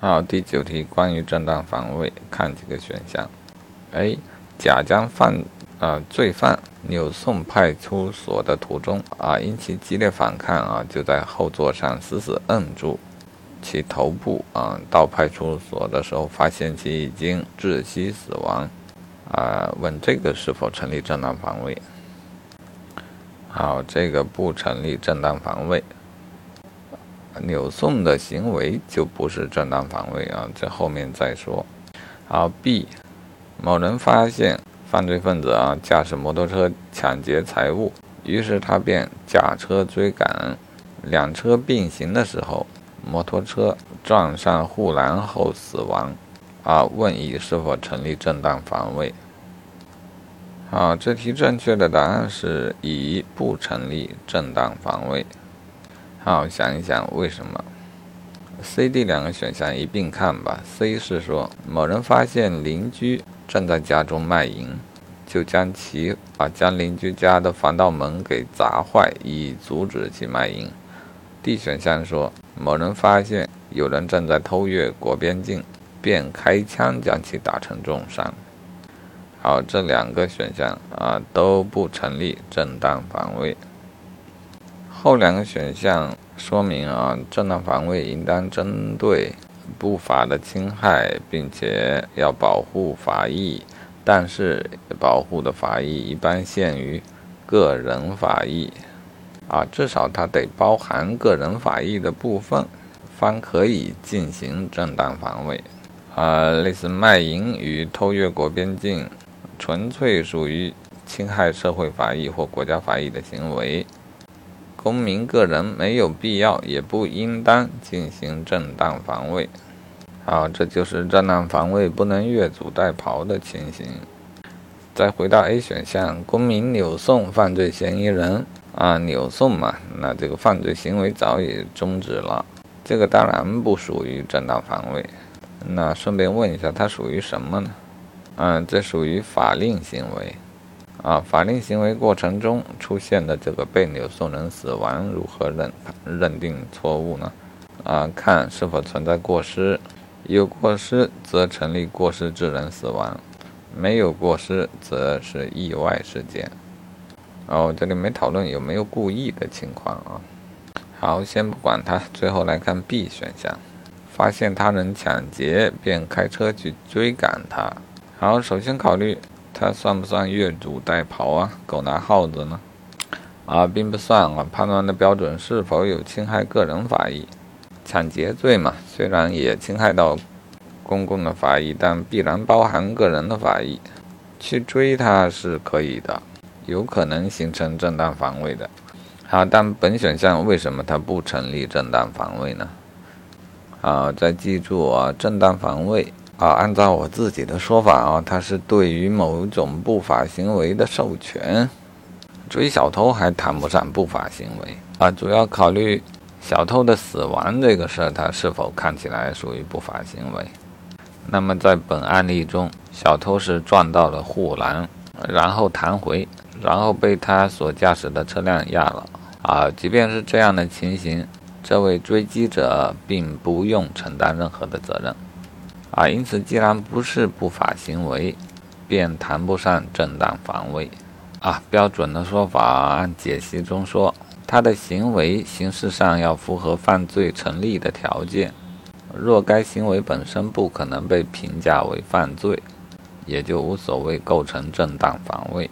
好，第九题关于正当防卫，看几个选项。A，甲将犯啊罪犯扭送派出所的途中啊，因其激烈反抗啊，就在后座上死死摁住其头部啊。到派出所的时候，发现其已经窒息死亡啊。问这个是否成立正当防卫？好，这个不成立正当防卫。扭送的行为就不是正当防卫啊，这后面再说。好，B，某人发现犯罪分子啊驾驶摩托车抢劫财物，于是他便驾车追赶，两车并行的时候，摩托车撞上护栏后死亡。啊，问乙是否成立正当防卫？好，这题正确的答案是乙，不成立正当防卫。好，想一想为什么？C、D 两个选项一并看吧。C 是说，某人发现邻居正在家中卖淫，就将其啊将邻居家的防盗门给砸坏，以阻止其卖淫。D 选项说，某人发现有人正在偷越国边境，便开枪将其打成重伤。好，这两个选项啊都不成立正当防卫。后两个选项说明啊，正当防卫应当针对不法的侵害，并且要保护法益，但是保护的法益一般限于个人法益啊，至少它得包含个人法益的部分，方可以进行正当防卫啊。类似卖淫与偷越国边境，纯粹属于侵害社会法益或国家法益的行为。公民个人没有必要，也不应当进行正当防卫。好，这就是正当防卫不能越俎代庖的情形。再回到 A 选项，公民扭送犯罪嫌疑人啊，扭送嘛，那这个犯罪行为早已终止了，这个当然不属于正当防卫。那顺便问一下，它属于什么呢？嗯，这属于法令行为。啊，法定行为过程中出现的这个被扭送人死亡，如何认认定错误呢？啊，看是否存在过失，有过失则成立过失致人死亡，没有过失则是意外事件。哦，这里没讨论有没有故意的情况啊。好，先不管它，最后来看 B 选项，发现他人抢劫便开车去追赶他。好，首先考虑。他算不算越俎代庖啊？狗拿耗子呢？啊，并不算啊。判断的标准是否有侵害个人法益？抢劫罪嘛，虽然也侵害到公共的法益，但必然包含个人的法益。去追他是可以的，有可能形成正当防卫的。好，但本选项为什么它不成立正当防卫呢？好，再记住啊，正当防卫。啊，按照我自己的说法啊，它是对于某种不法行为的授权。追小偷还谈不上不法行为啊，主要考虑小偷的死亡这个事儿，它是否看起来属于不法行为。那么在本案例中，小偷是撞到了护栏，然后弹回，然后被他所驾驶的车辆压了。啊，即便是这样的情形，这位追击者并不用承担任何的责任。啊，因此，既然不是不法行为，便谈不上正当防卫。啊，标准的说法，按解析中说，他的行为形式上要符合犯罪成立的条件。若该行为本身不可能被评价为犯罪，也就无所谓构成正当防卫。